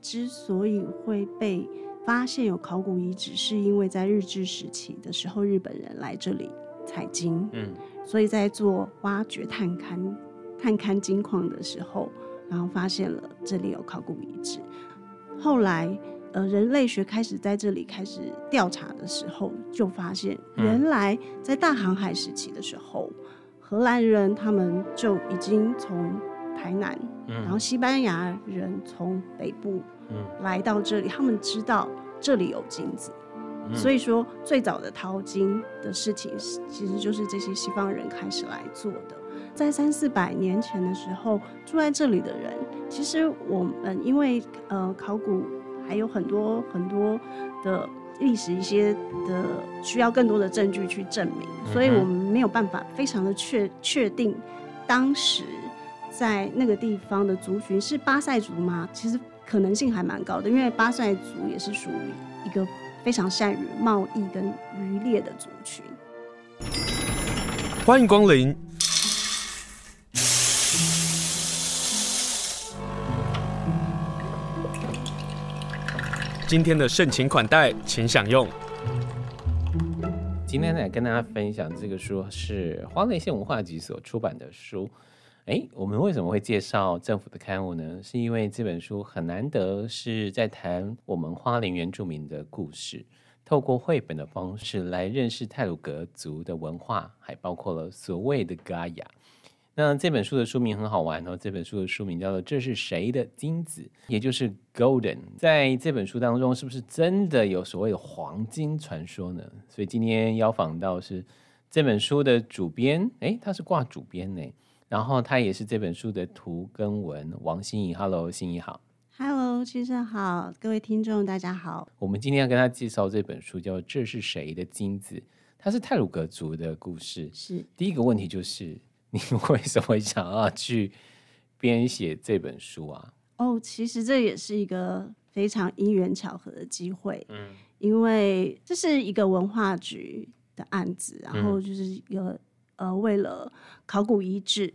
之所以会被发现有考古遗址，是因为在日治时期的时候，日本人来这里采金，嗯，所以在做挖掘探勘、探勘金矿的时候，然后发现了这里有考古遗址。后来，呃，人类学开始在这里开始调查的时候，就发现原来在大航海时期的时候，荷兰人他们就已经从台南，然后西班牙人从北部。来到这里，他们知道这里有金子，所以说最早的淘金的事情，其实就是这些西方人开始来做的。在三四百年前的时候，住在这里的人，其实我们因为呃考古还有很多很多的历史一些的需要更多的证据去证明，所以我们没有办法非常的确确定当时在那个地方的族群是巴塞族吗？其实。可能性还蛮高的，因为巴塞族也是属于一个非常善于贸易跟渔猎的族群。欢迎光临。今天的盛情款待，请享用。今天来跟大家分享这个书是花莲县文化局所出版的书。哎，我们为什么会介绍政府的刊物呢？是因为这本书很难得是在谈我们花莲原住民的故事，透过绘本的方式来认识泰鲁格族的文化，还包括了所谓的嘎雅。那这本书的书名很好玩哦，这本书的书名叫做《这是谁的金子》，也就是 Golden。在这本书当中，是不是真的有所谓的黄金传说呢？所以今天邀访到是这本书的主编，哎，他是挂主编呢。然后他也是这本书的图跟文，王心怡。Hello，心怡好。Hello，先生好，各位听众大家好。我们今天要跟他介绍这本书，叫《这是谁的金子》，它是泰鲁格族的故事。是。第一个问题就是，你 为什么想要去编写这本书啊？哦，oh, 其实这也是一个非常因缘巧合的机会。嗯。因为这是一个文化局的案子，然后就是一个、嗯、呃，为了考古遗址。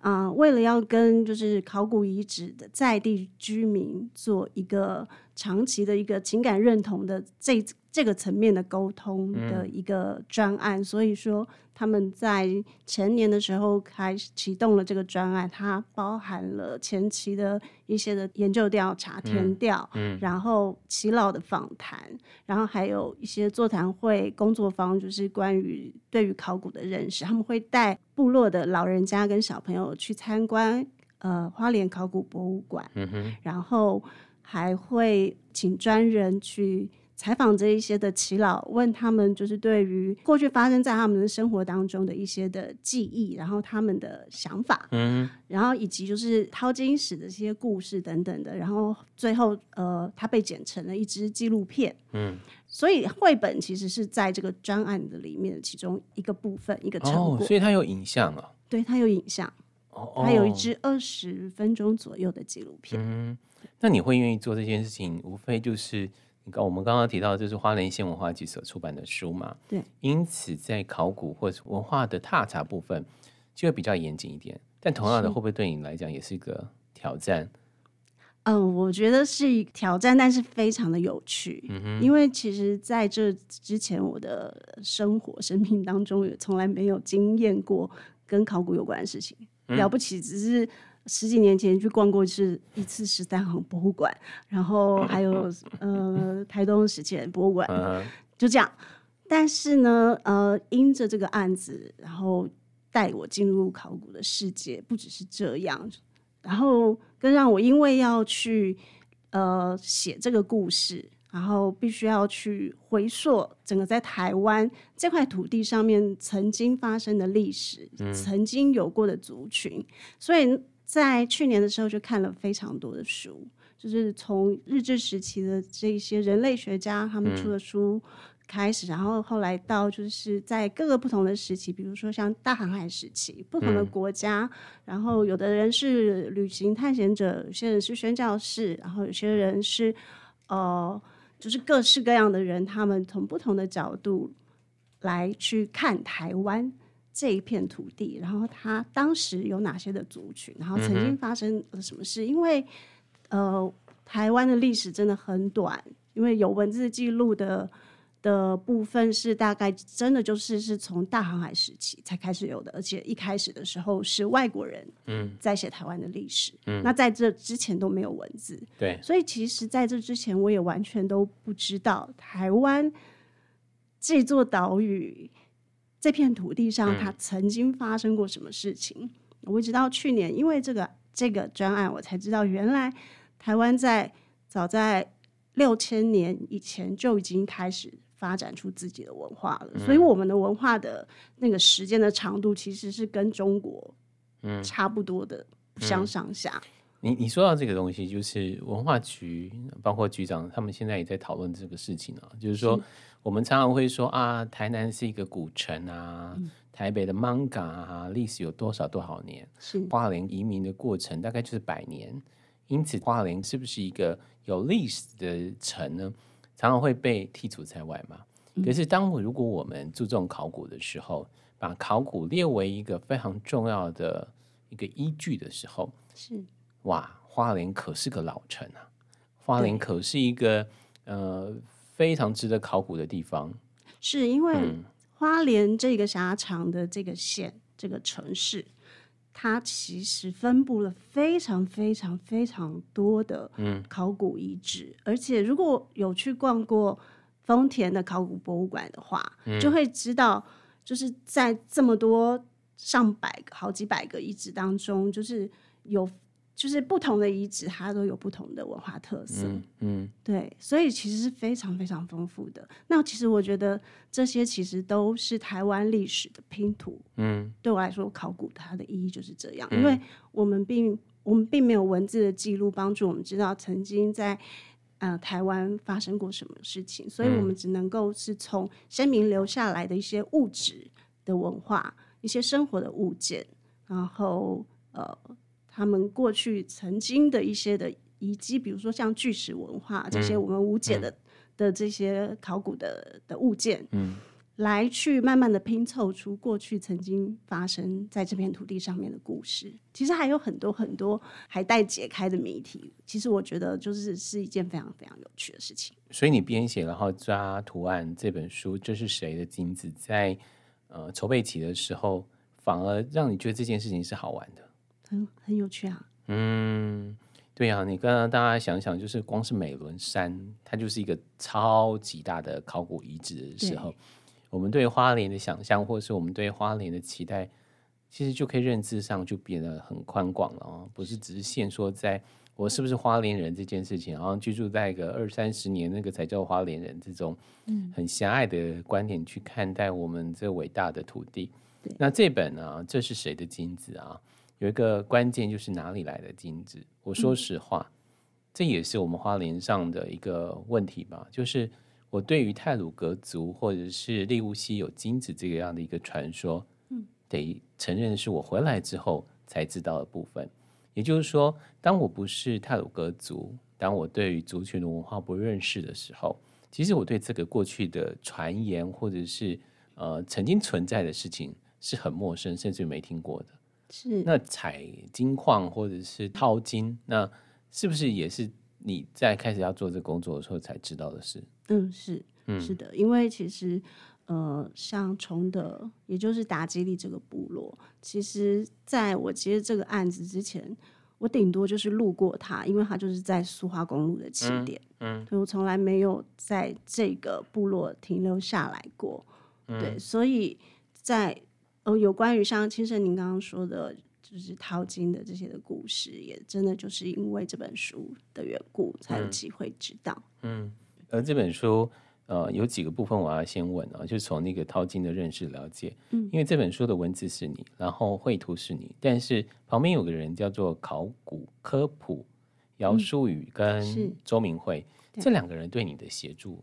啊、为了要跟就是考古遗址的在地居民做一个长期的一个情感认同的这这个层面的沟通的一个专案，嗯、所以说他们在前年的时候开始启动了这个专案，它包含了前期的一些的研究调查、填调，嗯。嗯、然后耆老的访谈，然后还有一些座谈会、工作坊，就是关于对于考古的认识，他们会带部落的老人家跟小朋友去参观呃花莲考古博物馆，嗯、然后还会请专人去。采访这一些的耆老，问他们就是对于过去发生在他们的生活当中的一些的记忆，然后他们的想法，嗯，然后以及就是淘金史的这些故事等等的，然后最后呃，它被剪成了一支纪录片，嗯，所以绘本其实是在这个专案的里面的其中一个部分，一个成果，哦，所以它有影像啊，对，它有影像，哦，它有一支二十分钟左右的纪录片，嗯，那你会愿意做这件事情，无非就是。我们刚刚提到，就是花莲县文化局所出版的书嘛？对。因此，在考古或者文化的踏查部分，就会比较严谨一点。但同样的，会不会对你来讲也是一个挑战？嗯，我觉得是一挑战，但是非常的有趣。嗯哼。因为其实在这之前，我的生活、生命当中也从来没有经验过跟考古有关的事情。嗯、了不起，只是。十几年前去逛过是一次十三行博物馆，然后还有呃台东史前博物馆，就这样。但是呢，呃，因着这个案子，然后带我进入考古的世界，不只是这样，然后更让我因为要去呃写这个故事，然后必须要去回溯整个在台湾这块土地上面曾经发生的历史，嗯、曾经有过的族群，所以。在去年的时候就看了非常多的书，就是从日治时期的这些人类学家他们出的书开始，嗯、然后后来到就是在各个不同的时期，比如说像大航海时期，不同的国家，嗯、然后有的人是旅行探险者，有些人是宣教士，然后有些人是呃，就是各式各样的人，他们从不同的角度来去看台湾。这一片土地，然后它当时有哪些的族群，然后曾经发生了什么事？嗯、因为，呃，台湾的历史真的很短，因为有文字记录的的部分是大概真的就是是从大航海时期才开始有的，而且一开始的时候是外国人嗯在写台湾的历史，嗯，那在这之前都没有文字，对，所以其实在这之前我也完全都不知道台湾这座岛屿这片土地上它曾经发生过什么事情。嗯、我直到去年，因为这个这个专案，我才知道原来台湾在早在六千年以前就已经开始。发展出自己的文化了，所以我们的文化的那个时间的长度其实是跟中国嗯差不多的，不相上下。你你说到这个东西，就是文化局包括局长他们现在也在讨论这个事情啊，就是说我们常常会说啊，台南是一个古城啊，嗯、台北的 manga 啊，历史有多少多少年？是花莲移民的过程大概就是百年，因此花莲是不是一个有历史的城呢？常常会被剔除在外嘛。可是，当我如果我们注重考古的时候，把考古列为一个非常重要的一个依据的时候，是哇，花莲可是个老城啊，花莲可是一个呃非常值得考古的地方。是因为花莲这个狭长的这个县，这个城市。它其实分布了非常非常非常多的考古遗址，嗯、而且如果有去逛过丰田的考古博物馆的话，嗯、就会知道，就是在这么多上百个、好几百个遗址当中，就是有。就是不同的遗址，它都有不同的文化特色。嗯，嗯，对，所以其实是非常非常丰富的。那其实我觉得这些其实都是台湾历史的拼图。嗯，对我来说，考古它的意义就是这样，嗯、因为我们并我们并没有文字的记录帮助我们知道曾经在呃台湾发生过什么事情，所以我们只能够是从先民留下来的一些物质的文化、一些生活的物件，然后呃。他们过去曾经的一些的遗迹，比如说像巨石文化这些我们无解的、嗯、的这些考古的的物件，嗯，来去慢慢的拼凑出过去曾经发生在这片土地上面的故事。其实还有很多很多还待解开的谜题。其实我觉得就是是一件非常非常有趣的事情。所以你编写然后抓图案这本书，这是谁的金子？在呃筹备期的时候，反而让你觉得这件事情是好玩的。很很有趣啊！嗯，对啊，你刚刚大家想想，就是光是美伦山，它就是一个超级大的考古遗址的时候，我们对花莲的想象，或是我们对花莲的期待，其实就可以认知上就变得很宽广了哦，不是只是限说在我是不是花莲人这件事情，好像居住在一个二三十年那个才叫花莲人这种很狭隘的观点去看待我们这伟大的土地。对那这本呢，这是谁的金子啊？有一个关键就是哪里来的金子？我说实话，嗯、这也是我们花莲上的一个问题吧。就是我对于泰鲁格族或者是利乌西有金子这个样的一个传说，嗯，得承认是我回来之后才知道的部分。也就是说，当我不是泰鲁格族，当我对于族群的文化不认识的时候，其实我对这个过去的传言或者是呃曾经存在的事情是很陌生，甚至没听过的。是那采金矿或者是淘金，那是不是也是你在开始要做这个工作的时候才知道的事？嗯，是，嗯，是的，因为其实呃，像崇德，也就是达基利这个部落，其实在我接这个案子之前，我顶多就是路过它，因为它就是在苏花公路的起点，嗯，嗯，所以我从来没有在这个部落停留下来过，嗯、对，所以在。哦，有关于像青盛您刚刚说的，就是淘金的这些的故事，也真的就是因为这本书的缘故，才有机会知道。嗯，而这本书，呃，有几个部分我要先问啊，就是从那个淘金的认识了解。嗯，因为这本书的文字是你，然后绘图是你，但是旁边有个人叫做考古科普姚淑宇跟周明慧，嗯、这两个人对你的协助，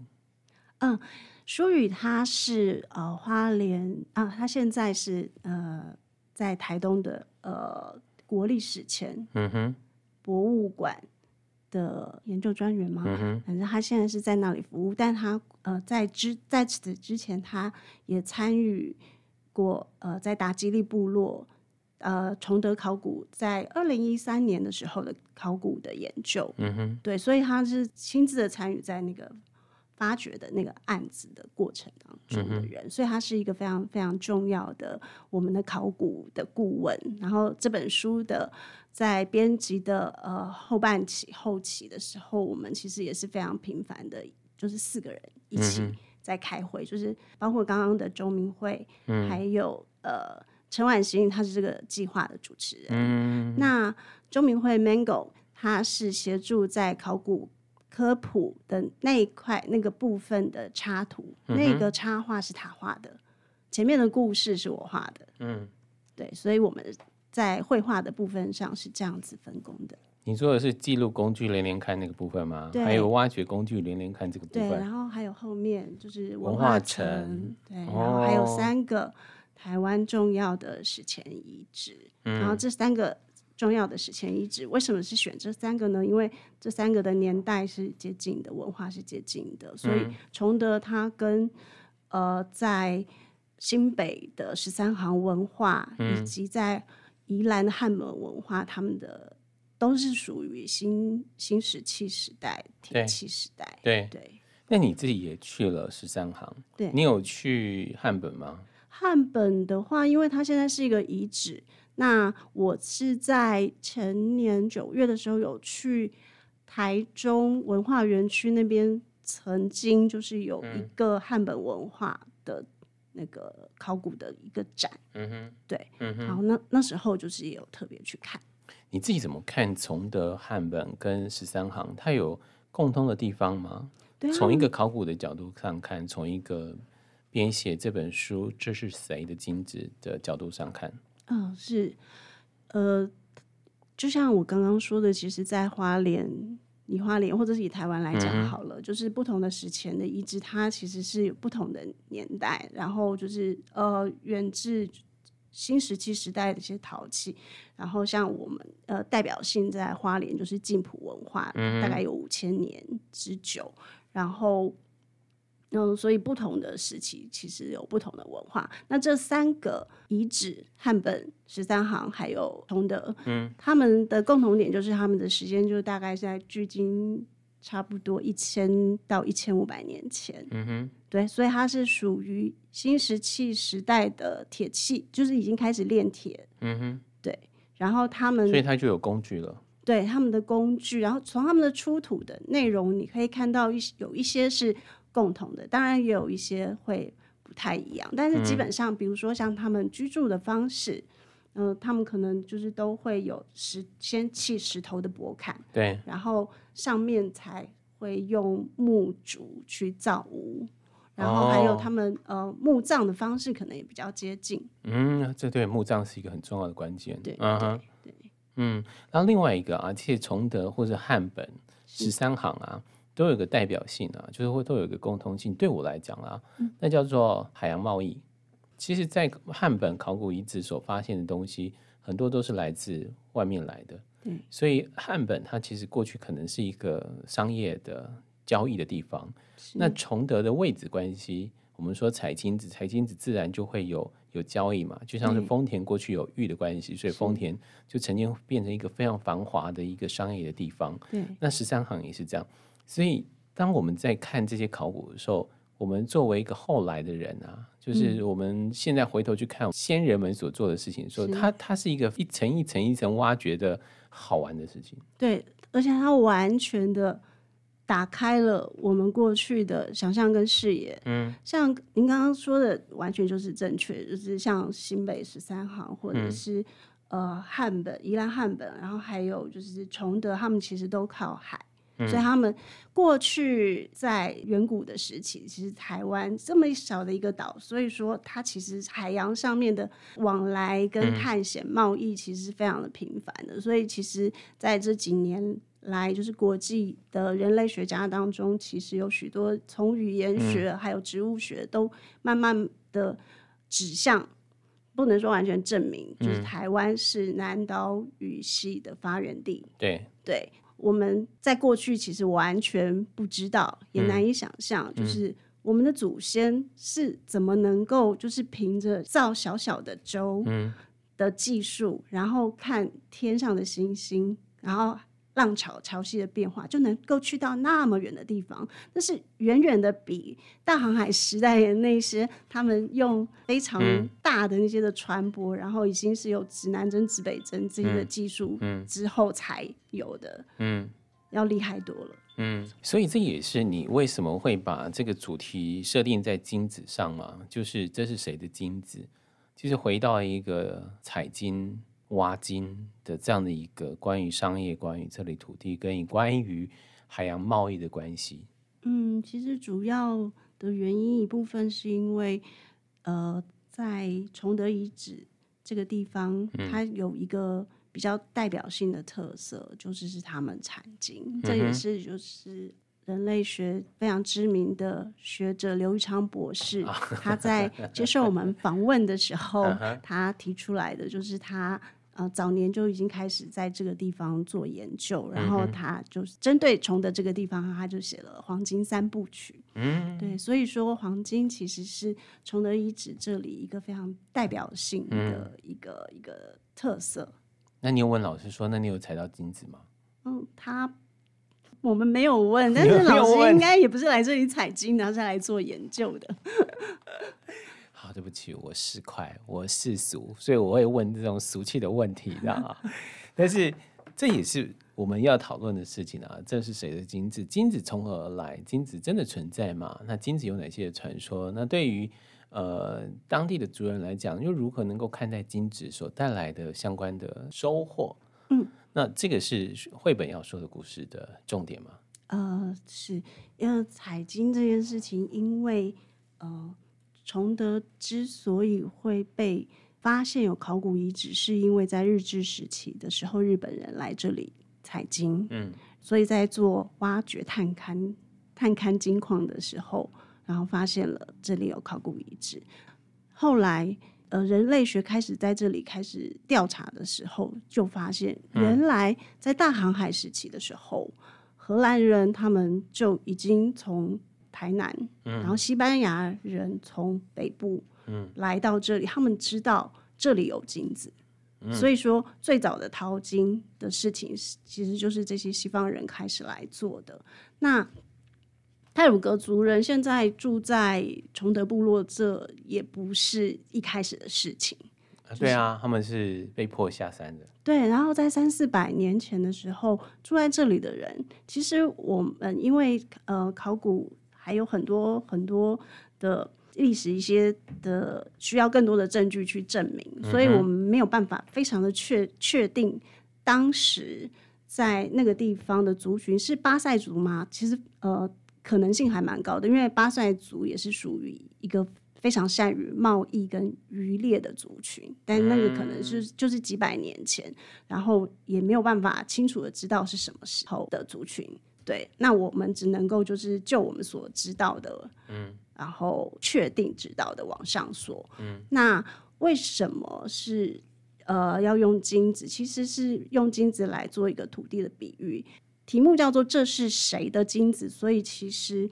嗯。舒宇他是呃花莲啊，他现在是呃在台东的呃国立史前博物馆的研究专员嘛，嗯、哼反正他现在是在那里服务，但他呃在之在此之前，他也参与过呃在达吉利部落呃崇德考古在二零一三年的时候的考古的研究，嗯哼，对，所以他是亲自的参与在那个发掘的那个案子的过程当中的人，嗯、所以他是一个非常非常重要的我们的考古的顾问。然后这本书的在编辑的呃后半期后期的时候，我们其实也是非常频繁的，就是四个人一起在开会，嗯、就是包括刚刚的周明慧，嗯、还有呃陈婉欣，他是这个计划的主持人。嗯、那周明慧 Mango，他是协助在考古。科普的那一块那个部分的插图，嗯、那个插画是他画的，前面的故事是我画的。嗯，对，所以我们在绘画的部分上是这样子分工的。你说的是记录工具连连看那个部分吗？对还有挖掘工具连连看这个部分。对，然后还有后面就是文化城，对，然后还有三个台湾重要的史前遗址，嗯、然后这三个。重要的史前遗址，为什么是选这三个呢？因为这三个的年代是接近的，文化是接近的，所以崇德它跟呃在新北的十三行文化，嗯、以及在宜兰的汉门文化，他们的都是属于新新石器时代、铁器时代。对对。对那你自己也去了十三行？对，你有去汉本吗？汉本的话，因为它现在是一个遗址。那我是在前年九月的时候有去台中文化园区那边，曾经就是有一个汉本文化的那个考古的一个展，嗯哼，对，嗯哼，然后那那时候就是也有特别去看。你自己怎么看崇德汉本跟十三行，它有共通的地方吗？从一个考古的角度上看，从一个编写这本书《这是谁的金子》的角度上看。嗯、哦，是，呃，就像我刚刚说的，其实，在花莲，以花莲或者是以台湾来讲好了，嗯、就是不同的史前的遗址，它其实是有不同的年代，然后就是呃，远至新石器时代的一些陶器，然后像我们呃代表性在花莲就是晋普文化，嗯、大概有五千年之久，然后。嗯，所以不同的时期其实有不同的文化。那这三个遗址，汉本、十三行还有崇德，嗯，他们的共同点就是他们的时间就大概在距今差不多一千到一千五百年前。嗯哼，对，所以它是属于新石器时代的铁器，就是已经开始炼铁。嗯哼，对。然后他们，所以它就有工具了。对，他们的工具，然后从他们的出土的内容，你可以看到一有一些是。共同的，当然也有一些会不太一样，但是基本上，比如说像他们居住的方式，嗯、呃，他们可能就是都会有石先砌石头的驳坎，对，然后上面才会用木竹去造屋，然后还有他们、哦、呃墓葬的方式可能也比较接近。嗯，这对墓葬是一个很重要的关键。对，嗯、对，对，嗯，然后另外一个啊，其实崇德或者汉本十三行啊。都有个代表性啊，就是会都有一个共通性。对我来讲啊，嗯、那叫做海洋贸易。其实，在汉本考古遗址所发现的东西，很多都是来自外面来的。嗯、所以汉本它其实过去可能是一个商业的交易的地方。那崇德的位置关系，我们说采金子，采金子自然就会有有交易嘛。就像是丰田过去有玉的关系，嗯、所以丰田就曾经变成一个非常繁华的一个商业的地方。对那十三行也是这样。所以，当我们在看这些考古的时候，我们作为一个后来的人啊，就是我们现在回头去看先人们所做的事情，说它它是一个一层一层一层挖掘的好玩的事情。对，而且它完全的打开了我们过去的想象跟视野。嗯，像您刚刚说的，完全就是正确，就是像新北十三行，或者是、嗯、呃汉本、宜兰汉本，然后还有就是崇德，他们其实都靠海。所以他们过去在远古的时期，其实台湾这么小的一个岛，所以说它其实海洋上面的往来跟探险贸易其实是非常的频繁的。所以其实在这几年来，就是国际的人类学家当中，其实有许多从语言学还有植物学都慢慢的指向，不能说完全证明，就是台湾是南岛语系的发源地。对对。我们在过去其实完全不知道，也难以想象，嗯、就是我们的祖先是怎么能够，就是凭着造小小的舟的技术，然后看天上的星星，然后浪潮潮汐的变化，就能够去到那么远的地方。那是远远的比大航海时代的那些他们用非常大的那些的船舶，嗯、然后已经是有指南针、指北针这些的技术之后才有的，嗯，要厉害多了。嗯，所以这也是你为什么会把这个主题设定在金子上嘛？就是这是谁的金子？就是回到一个采金、挖金的这样的一个关于商业、关于这里土地跟关于海洋贸易的关系。嗯，其实主要的原因一部分是因为，呃，在崇德遗址这个地方，嗯、它有一个。比较代表性的特色就是是他们产金，嗯、这也是就是人类学非常知名的学者刘玉昌博士，啊、他在接受我们访问的时 候，他提出来的就是他呃早年就已经开始在这个地方做研究，然后他就是针对崇德这个地方，他就写了《黄金三部曲》。嗯，对，所以说黄金其实是崇德遗址这里一个非常代表性的一个、嗯、一个特色。那你有问老师说，那你有采到金子吗？嗯，他我们没有问，但是老师应该也不是来这里采金，然后是来做研究的。起，我市侩，我世俗，所以我会问这种俗气的问题，知道吗？但是这也是我们要讨论的事情啊。这是谁的金子？金子从何而来？金子真的存在吗？那金子有哪些传说？那对于呃，当地的族人来讲，又如何能够看待金子所带来的相关的收获？嗯，那这个是绘本要说的故事的重点吗？呃，是，因为采金这件事情，因为呃，崇德之所以会被发现有考古遗址，是因为在日治时期的时候，日本人来这里采金，嗯，所以在做挖掘、探勘、探勘金矿的时候。然后发现了这里有考古遗址，后来呃人类学开始在这里开始调查的时候，就发现原来在大航海时期的时候，嗯、荷兰人他们就已经从台南，嗯、然后西班牙人从北部来到这里，嗯、他们知道这里有金子，嗯、所以说最早的淘金的事情，其实就是这些西方人开始来做的。那泰鲁格族人现在住在崇德部落，这也不是一开始的事情。对啊，他们是被迫下山的。对，然后在三四百年前的时候，住在这里的人，其实我们因为呃考古还有很多很多的历史一些的需要更多的证据去证明，嗯、所以我们没有办法非常的确确定当时在那个地方的族群是巴塞族吗？其实呃。可能性还蛮高的，因为巴塞族也是属于一个非常善于贸易跟渔猎的族群，但那个可能是就是几百年前，然后也没有办法清楚的知道是什么时候的族群。对，那我们只能够就是就我们所知道的，嗯，然后确定知道的往上说，嗯，那为什么是呃要用金子？其实是用金子来做一个土地的比喻。题目叫做“这是谁的金子”，所以其实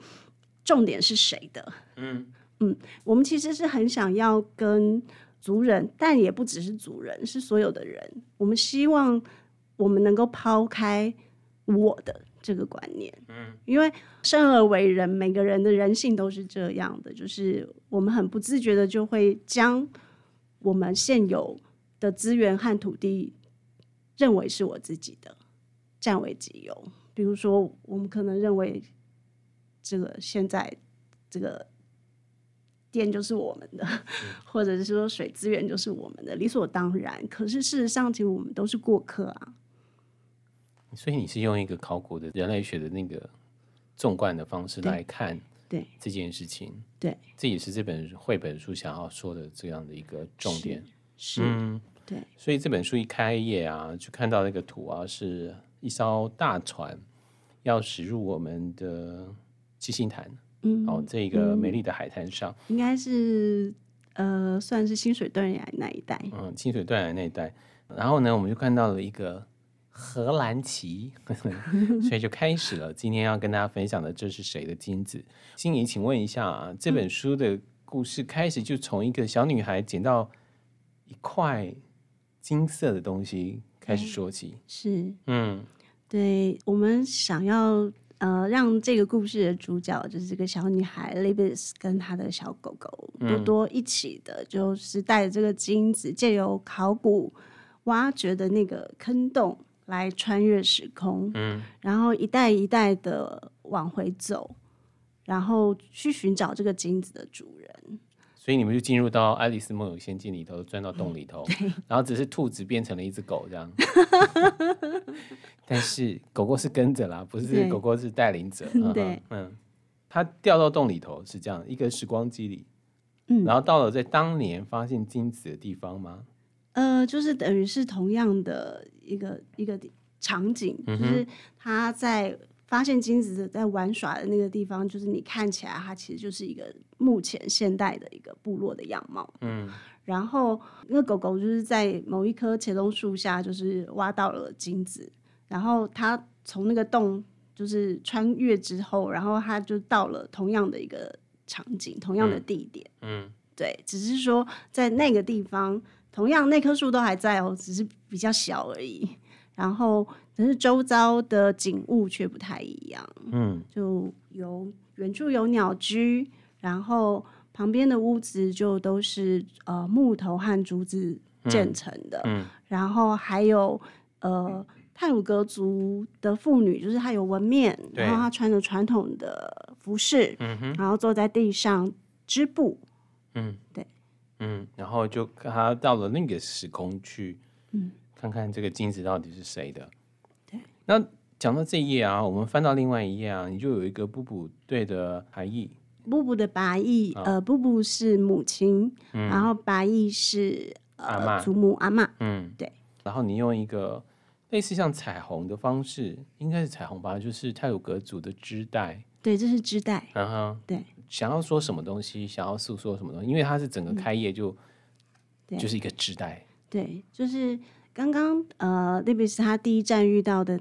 重点是谁的？嗯嗯，我们其实是很想要跟族人，但也不只是族人，是所有的人。我们希望我们能够抛开我的这个观念，嗯，因为生而为人，每个人的人性都是这样的，就是我们很不自觉的就会将我们现有的资源和土地认为是我自己的。占为己有，比如说，我们可能认为这个现在这个电就是我们的，嗯、或者是说水资源就是我们的，理所当然。可是事实上，其实我们都是过客啊。所以你是用一个考古的人类学的那个纵贯的方式来看对这件事情，对，这也是这本绘本书想要说的这样的一个重点。是，是嗯，对。所以这本书一开页啊，就看到那个图啊是。一艘大船要驶入我们的七星潭，嗯，哦，这个美丽的海滩上，应该是呃，算是清水断崖那一带，嗯，清水断崖那一带。然后呢，我们就看到了一个荷兰旗，所以就开始了今天要跟大家分享的，这是谁的金子？心怡，请问一下啊，这本书的故事开始就从一个小女孩捡到一块金色的东西开始说起。是，嗯，对，我们想要呃让这个故事的主角就是这个小女孩 Libis 跟她的小狗狗多多一起的，嗯、就是带着这个金子，借由考古挖掘的那个坑洞来穿越时空，嗯，然后一代一代的往回走。然后去寻找这个金子的主人，所以你们就进入到《爱丽丝梦游仙境》里头，钻到洞里头，然后只是兔子变成了一只狗这样。但是狗狗是跟着啦，不是狗狗是带领者。对，嗯，它掉到洞里头是这样一个时光机里，嗯，然后到了在当年发现金子的地方吗？呃，就是等于是同样的一个一个场景，就是他在。发现金子在玩耍的那个地方，就是你看起来它其实就是一个目前现代的一个部落的样貌。嗯，然后那个狗狗就是在某一棵茄苳树下，就是挖到了金子，然后它从那个洞就是穿越之后，然后它就到了同样的一个场景，同样的地点。嗯，对，只是说在那个地方，同样那棵树都还在哦，只是比较小而已。然后，但是周遭的景物却不太一样。嗯，就有远处有鸟居，然后旁边的屋子就都是呃木头和竹子建成的。嗯，嗯然后还有呃泰鲁格族的妇女，就是她有纹面，然后她穿着传统的服饰，嗯，然后坐在地上织布。嗯，对，嗯，然后就他到了那个时空去。嗯。看看这个金子到底是谁的？对。那讲到这一页啊，我们翻到另外一页啊，你就有一个布布对的含义。布布的白义，哦、呃，布布是母亲，嗯、然后白义是呃阿祖母阿妈。嗯，对。然后你用一个类似像彩虹的方式，应该是彩虹吧，就是太鲁阁族的织带。对，这是织带。嗯哼，对。想要说什么东西？想要诉说什么东西？因为它是整个开业就，嗯、就是一个织带。对，就是。刚刚呃，Libis 他第一站遇到的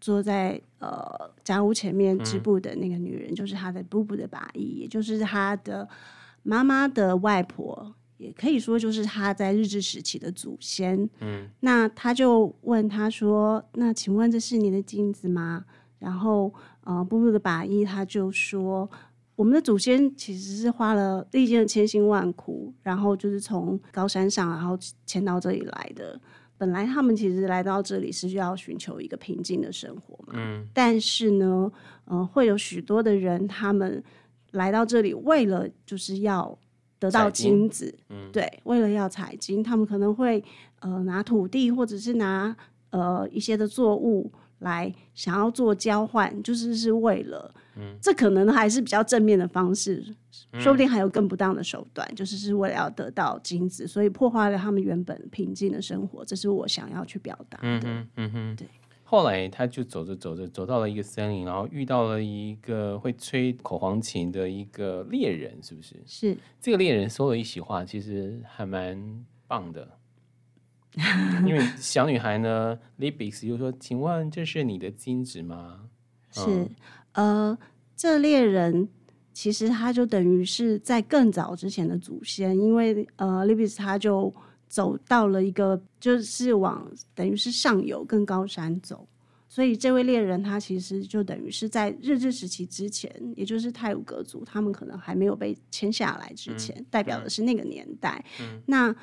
坐在呃家屋前面织布的那个女人，嗯、就是他的布布的把姨，也就是他的妈妈的外婆，也可以说就是他在日治时期的祖先。嗯，那他就问他说：“那请问这是你的镜子吗？”然后呃，布布的把伊他就说：“我们的祖先其实是花了历经了千辛万苦，然后就是从高山上然后迁到这里来的。”本来他们其实来到这里是要寻求一个平静的生活嘛，嗯，但是呢，嗯、呃，会有许多的人，他们来到这里为了就是要得到金子，嗯，对，为了要采金，他们可能会呃拿土地或者是拿呃一些的作物。来想要做交换，就是是为了，嗯，这可能还是比较正面的方式，嗯、说不定还有更不当的手段，就是是为了要得到金子，所以破坏了他们原本平静的生活。这是我想要去表达的。嗯哼，嗯哼，对。后来他就走着走着，走到了一个森林，然后遇到了一个会吹口簧琴的一个猎人，是不是？是。这个猎人说了一席话，其实还蛮棒的。因为小女孩呢，Libis 就说：“请问这是你的金子吗？”是，嗯、呃，这猎人其实他就等于是在更早之前的祖先，因为呃，Libis 他就走到了一个就是往等于是上游更高山走，所以这位猎人他其实就等于是在日治时期之前，也就是泰晤格族他们可能还没有被迁下来之前，嗯、代表的是那个年代。嗯、那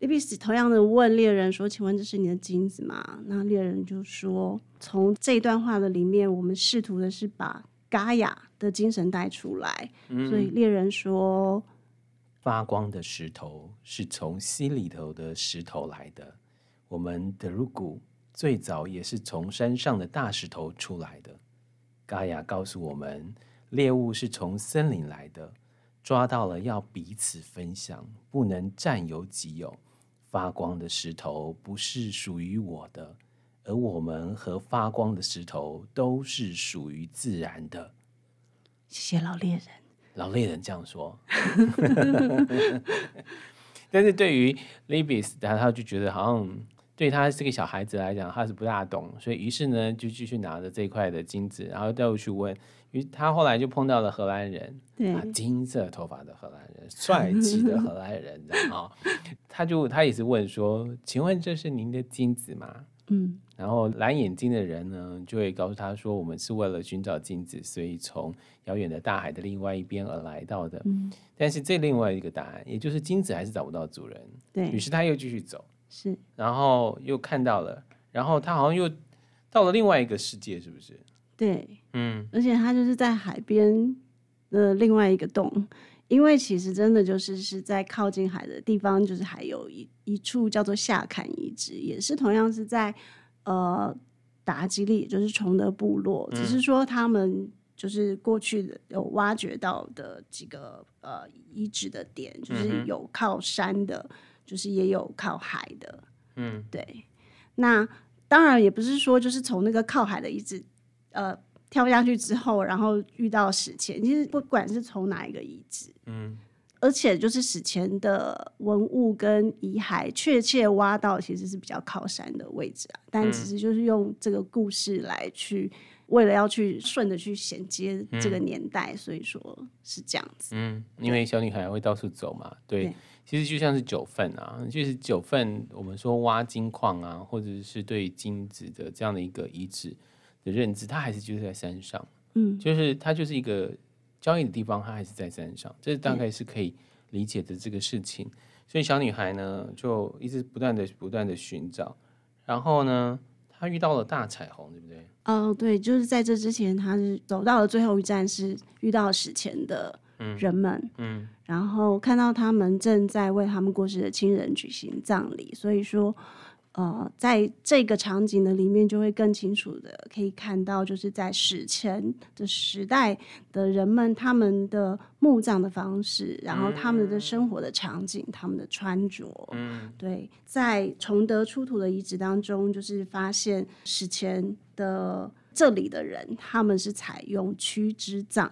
Libis 同样的问猎人说：“请问这是你的金子吗？”那猎人就说：“从这段话的里面，我们试图的是把嘎雅的精神带出来。嗯、所以猎人说：‘发光的石头是从溪里头的石头来的。我们的如古最早也是从山上的大石头出来的。’嘎雅告诉我们，猎物是从森林来的，抓到了要彼此分享，不能占有己有。”发光的石头不是属于我的，而我们和发光的石头都是属于自然的。谢谢老猎人。老猎人这样说。但是对于 Libis，他他就觉得好像对他这个小孩子来讲，他是不大懂，所以于是呢，就继续拿着这块的金子，然后再去问于他后来就碰到了荷兰人，对，金色头发的荷兰人，帅气的荷兰人，然后他就他也是问说：“请问这是您的金子吗？”嗯，然后蓝眼睛的人呢，就会告诉他说：“我们是为了寻找金子，所以从遥远的大海的另外一边而来到的。”嗯，但是这另外一个答案，也就是金子还是找不到主人。对，于是他又继续走，是，然后又看到了，然后他好像又到了另外一个世界，是不是？对，嗯，而且它就是在海边的另外一个洞，因为其实真的就是是在靠近海的地方，就是还有一一处叫做下坎遗址，也是同样是在呃达吉利，就是崇德部落，只是说他们就是过去的有挖掘到的几个呃遗址的点，就是有靠山的，就是也有靠海的，嗯，对。那当然也不是说就是从那个靠海的遗址。呃，跳下去之后，然后遇到史前，其实不管是从哪一个遗址，嗯，而且就是史前的文物跟遗骸，确切挖到其实是比较靠山的位置啊，但只是就是用这个故事来去，为了要去顺着去衔接这个年代，嗯，所以说是这样子。嗯，因为小女孩会到处走嘛，对，对，其实就像是九份啊，就是九份，我们说挖金矿啊，或者是对金子的这样的一个遗址。的认知，它还是就是在山上，嗯，就是它就是一个交易的地方，它还是在山上，这大概是可以理解的这个事情。所以小女孩呢，就一直不断的不断的寻找，然后呢，她遇到了大彩虹，对不对？哦，对，就是在这之前，她是走到了最后一站，是遇到史前的人们，嗯，嗯，然后看到他们正在为他们过世的亲人举行葬礼，所以说。呃，在这个场景的里面，就会更清楚的可以看到，就是在史前的时代的人们，他们的墓葬的方式，然后他们的生活的场景，他们的穿着，嗯，对，在崇德出土的遗址当中，就是发现史前的这里的人，他们是采用屈肢葬，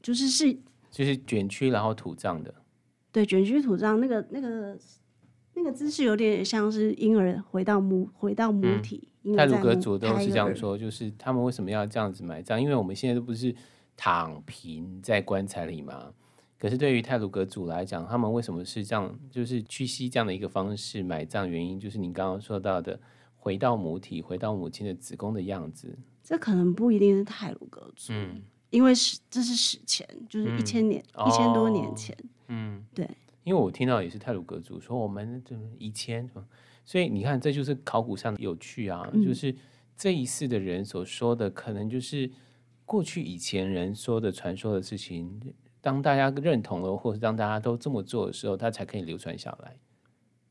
就是是就是卷曲然后土葬的，对，卷曲土葬那个那个。那个姿势有点像是婴儿回到母回到母体。嗯、太鲁格族都是这样说，就是他们为什么要这样子埋葬？因为我们现在都不是躺平在棺材里嘛？可是对于泰鲁格族来讲，他们为什么是这样？就是屈膝这样的一个方式埋葬，原因就是您刚刚说到的，回到母体，回到母亲的子宫的样子。这可能不一定是泰鲁格族，嗯，因为是这是史前，就是一千年、嗯、一千多年前，哦、嗯，对。因为我听到也是泰鲁格族说我们这以前，所以你看这就是考古上的有趣啊，嗯、就是这一世的人所说的，可能就是过去以前人说的传说的事情，当大家认同了，或者当大家都这么做的时候，它才可以流传下来。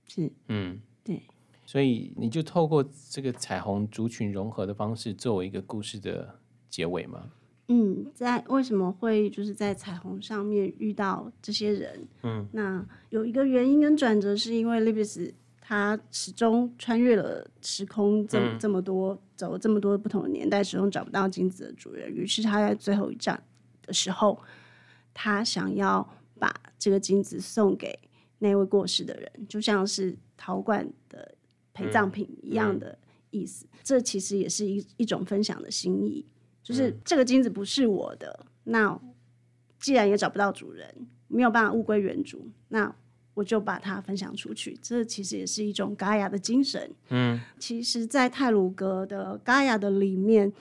是，嗯，对，所以你就透过这个彩虹族群融合的方式，作为一个故事的结尾吗？嗯，在为什么会就是在彩虹上面遇到这些人？嗯，那有一个原因跟转折，是因为 Libis 他始终穿越了时空这么、嗯、这么多，走了这么多不同的年代，始终找不到金子的主人。于是他在最后一站的时候，他想要把这个金子送给那位过世的人，就像是陶罐的陪葬品一样的意思。嗯嗯、这其实也是一一种分享的心意。就是这个金子不是我的，那既然也找不到主人，没有办法物归原主，那我就把它分享出去。这其实也是一种嘎雅的精神。嗯，其实，在泰鲁格的嘎雅的里面，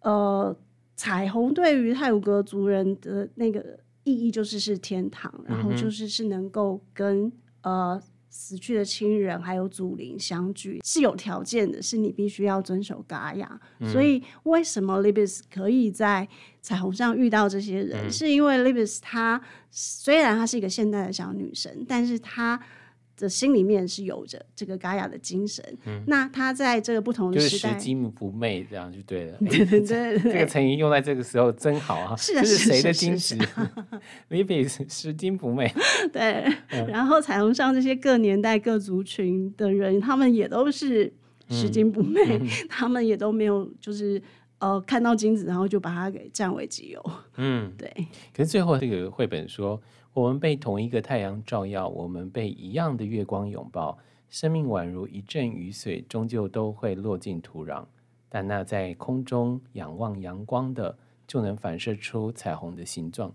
呃，彩虹对于泰鲁格族人的那个意义就是是天堂，然后就是是能够跟呃。死去的亲人还有祖灵相聚是有条件的，是你必须要遵守嘎雅。嗯、所以为什么 Libis 可以在彩虹上遇到这些人？嗯、是因为 Libis 她虽然她是一个现代的小女生，但是她。的心里面是有着这个嘎雅的精神，嗯、那他在这个不同的时代，拾金不昧，这样就对了。对对对，这个成语用在这个时候真好啊！是的，这是谁的精神？Lipis 拾金不昧。对，嗯、然后彩虹上这些各年代各族群的人，他们也都是拾金不昧，嗯、他们也都没有就是呃看到金子，然后就把它给占为己有。嗯，对。可是最后这个绘本说。我们被同一个太阳照耀，我们被一样的月光拥抱。生命宛如一阵雨水，终究都会落进土壤。但那在空中仰望阳光的，就能反射出彩虹的形状。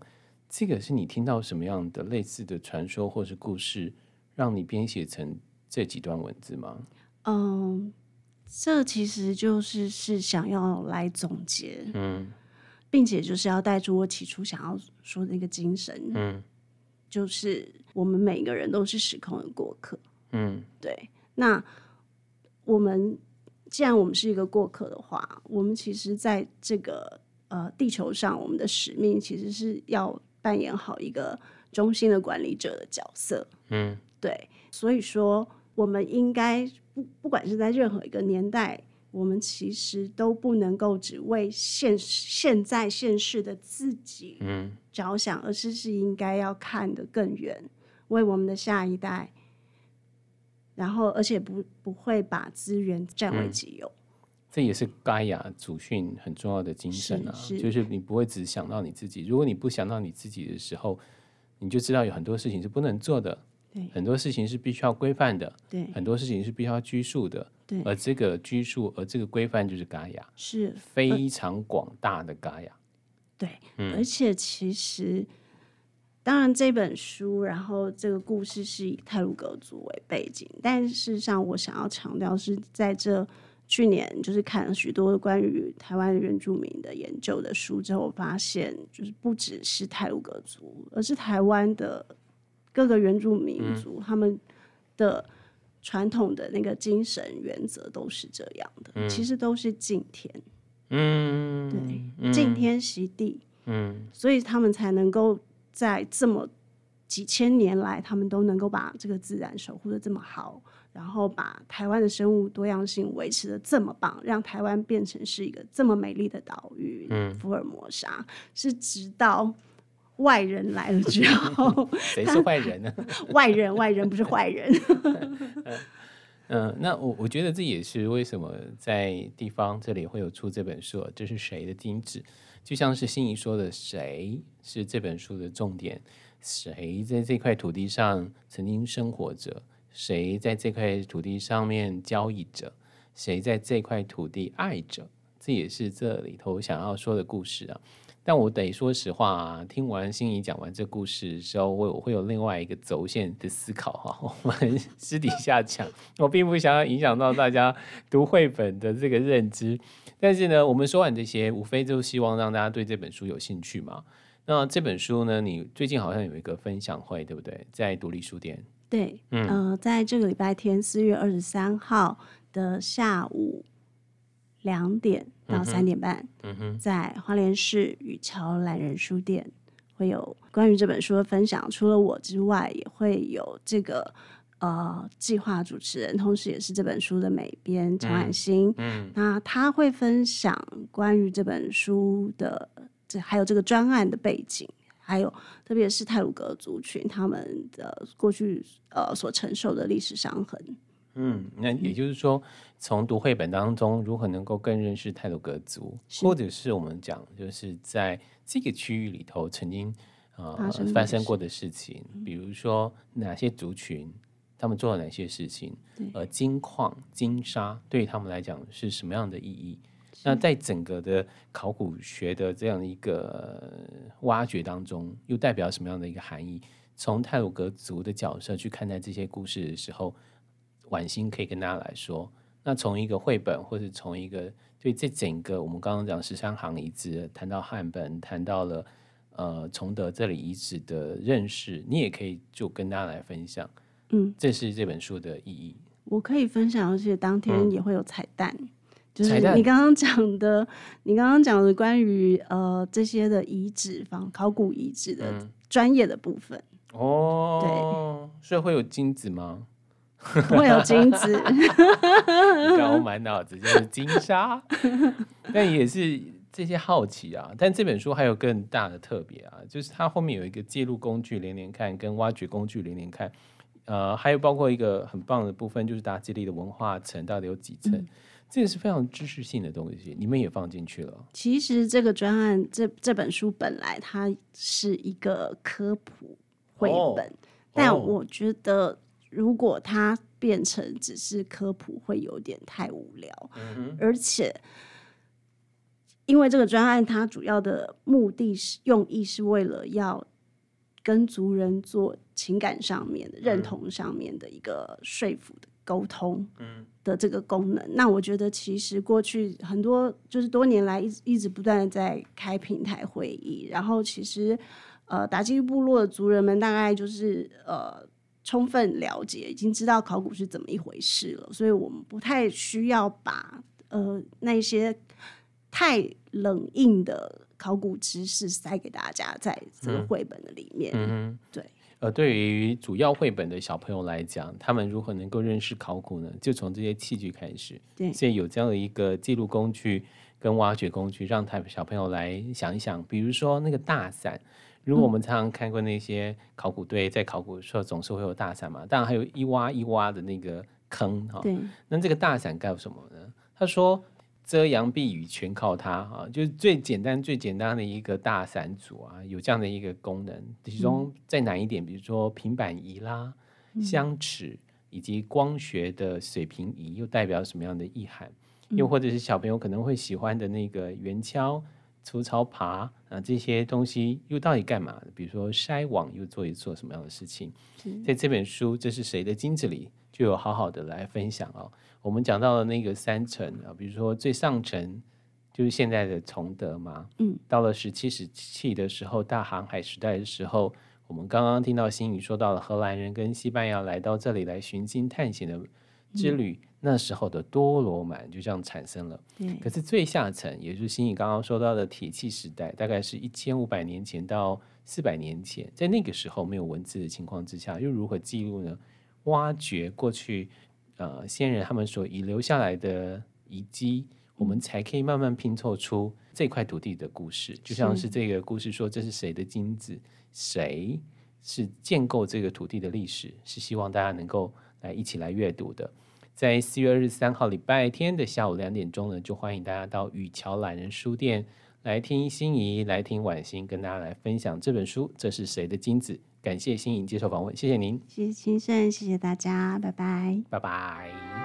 这个是你听到什么样的类似的传说或是故事，让你编写成这几段文字吗？嗯，这其实就是是想要来总结，嗯，并且就是要带出我起初想要说的那个精神，嗯，就是我们每个人都是时空的过客，嗯，对。那我们既然我们是一个过客的话，我们其实在这个呃地球上，我们的使命其实是要。扮演好一个中心的管理者的角色，嗯，对，所以说我们应该不不管是在任何一个年代，我们其实都不能够只为现现在现世的自己嗯着想，而是是应该要看得更远，为我们的下一代，然后而且不不会把资源占为己有。嗯这也是盖亚祖训很重要的精神啊，是是就是你不会只想到你自己。如果你不想到你自己的时候，你就知道有很多事情是不能做的，对，很多事情是必须要规范的，对，很多事情是必须要拘束的，对。而这个拘束，而这个规范就是嘎雅，是非常广大的嘎雅。对，嗯，而且其实，当然这本书，然后这个故事是以泰鲁格族为背景，但事实上，我想要强调是在这。去年就是看了许多关于台湾原住民的研究的书之后，我发现就是不只是泰鲁格族，而是台湾的各个原住民族，嗯、他们的传统的那个精神原则都是这样的，嗯、其实都是敬天，嗯，对，敬天惜地，嗯，所以他们才能够在这么几千年来，他们都能够把这个自然守护的这么好。然后把台湾的生物多样性维持的这么棒，让台湾变成是一个这么美丽的岛屿。嗯，福尔摩沙是直到外人来了之后，谁是坏人呢？外人，外人不是坏人。嗯，那我我觉得这也是为什么在地方这里会有出这本书，这是谁的金子？就像是心仪说的，谁是这本书的重点？谁在这块土地上曾经生活着？谁在这块土地上面交易着？谁在这块土地爱着？这也是这里头想要说的故事啊。但我得说实话啊，听完心怡讲完这故事的时候，我我会有另外一个轴线的思考哈。我们私底下讲，我并不想要影响到大家读绘本的这个认知。但是呢，我们说完这些，无非就希望让大家对这本书有兴趣嘛。那这本书呢，你最近好像有一个分享会，对不对？在独立书店。对，嗯、呃，在这个礼拜天四月二十三号的下午两点到三点半，嗯哼，在花莲市雨桥懒人书店会有关于这本书的分享。除了我之外，也会有这个呃计划主持人，同时也是这本书的美编陈婉欣。嗯，那他会分享关于这本书的这还有这个专案的背景。还有，特别是泰鲁格族群，他们的过去呃所承受的历史伤痕。嗯，那也就是说，从读绘本当中，如何能够更认识泰鲁格族，或者是我们讲，就是在这个区域里头曾经呃发生，过的事情，比如说哪些族群，他们做了哪些事情，而，金矿、金沙对于他们来讲是什么样的意义？那在整个的考古学的这样一个挖掘当中，又代表什么样的一个含义？从泰鲁格族的角色去看待这些故事的时候，婉欣可以跟大家来说，那从一个绘本，或者从一个对这整个我们刚刚讲十三行遗址，谈到汉本，谈到了呃崇德这里遗址的认识，你也可以就跟大家来分享。嗯，这是这本书的意义。我可以分享，而且当天也会有彩蛋。嗯就是你刚刚讲的，你刚刚讲的关于呃这些的遗址方考古遗址的专业的部分、嗯、哦，对，所以会有金子吗？不会有金子，刚我满脑子就是金沙，但也是这些好奇啊。但这本书还有更大的特别啊，就是它后面有一个介入工具连连看，跟挖掘工具连连看，呃，还有包括一个很棒的部分，就是达基利的文化层到底有几层。嗯这个是非常知识性的东西，你们也放进去了。其实这个专案，这这本书本来它是一个科普绘本，哦、但我觉得如果它变成只是科普，会有点太无聊。而且因为这个专案，它主要的目的是用意是为了要跟族人做情感上面的认同上面的一个说服的沟通，的这个功能。那我觉得其实过去很多就是多年来一直一直不断的在开平台会议，然后其实呃打击部落的族人们大概就是呃充分了解，已经知道考古是怎么一回事了，所以我们不太需要把呃那些。太冷硬的考古知识塞给大家，在这个绘本的里面。嗯嗯，对。呃，对于主要绘本的小朋友来讲，他们如何能够认识考古呢？就从这些器具开始。对，所以有这样的一个记录工具跟挖掘工具，让他小朋友来想一想。比如说那个大伞，如果我们常常看过那些考古队在考古的时候，总是会有大伞嘛。当然还有一挖一挖的那个坑哈。对。那这个大伞干什么呢？他说。遮阳避雨全靠它啊！就是最简单、最简单的一个大伞组啊，有这样的一个功能。其中再难一点，比如说平板仪啦、相尺以及光学的水平仪，又代表什么样的意涵？又或者是小朋友可能会喜欢的那个圆锹、粗糙耙啊，这些东西又到底干嘛？比如说筛网又做一做什么样的事情？在这本书《这是谁的金子》里，就有好好的来分享哦。我们讲到了那个三层啊，比如说最上层就是现在的崇德嘛，嗯，到了十七世纪的时候，大航海时代的时候，我们刚刚听到新宇说到了荷兰人跟西班牙来到这里来寻金探险的之旅，嗯、那时候的多罗满就这样产生了。对可是最下层，也就是新颖刚刚说到的铁器时代，大概是一千五百年前到四百年前，在那个时候没有文字的情况之下，又如何记录呢？挖掘过去。呃，先人他们所遗留下来的遗迹，我们才可以慢慢拼凑出这块土地的故事。就像是这个故事说，这是谁的金子？谁是建构这个土地的历史？是希望大家能够来一起来阅读的。在四月二十三号礼拜天的下午两点钟呢，就欢迎大家到雨桥懒人书店来听心怡，来听婉欣跟大家来分享这本书。这是谁的金子？感谢心怡接受访问，谢谢您。谢谢青盛，谢谢大家，拜拜，拜拜。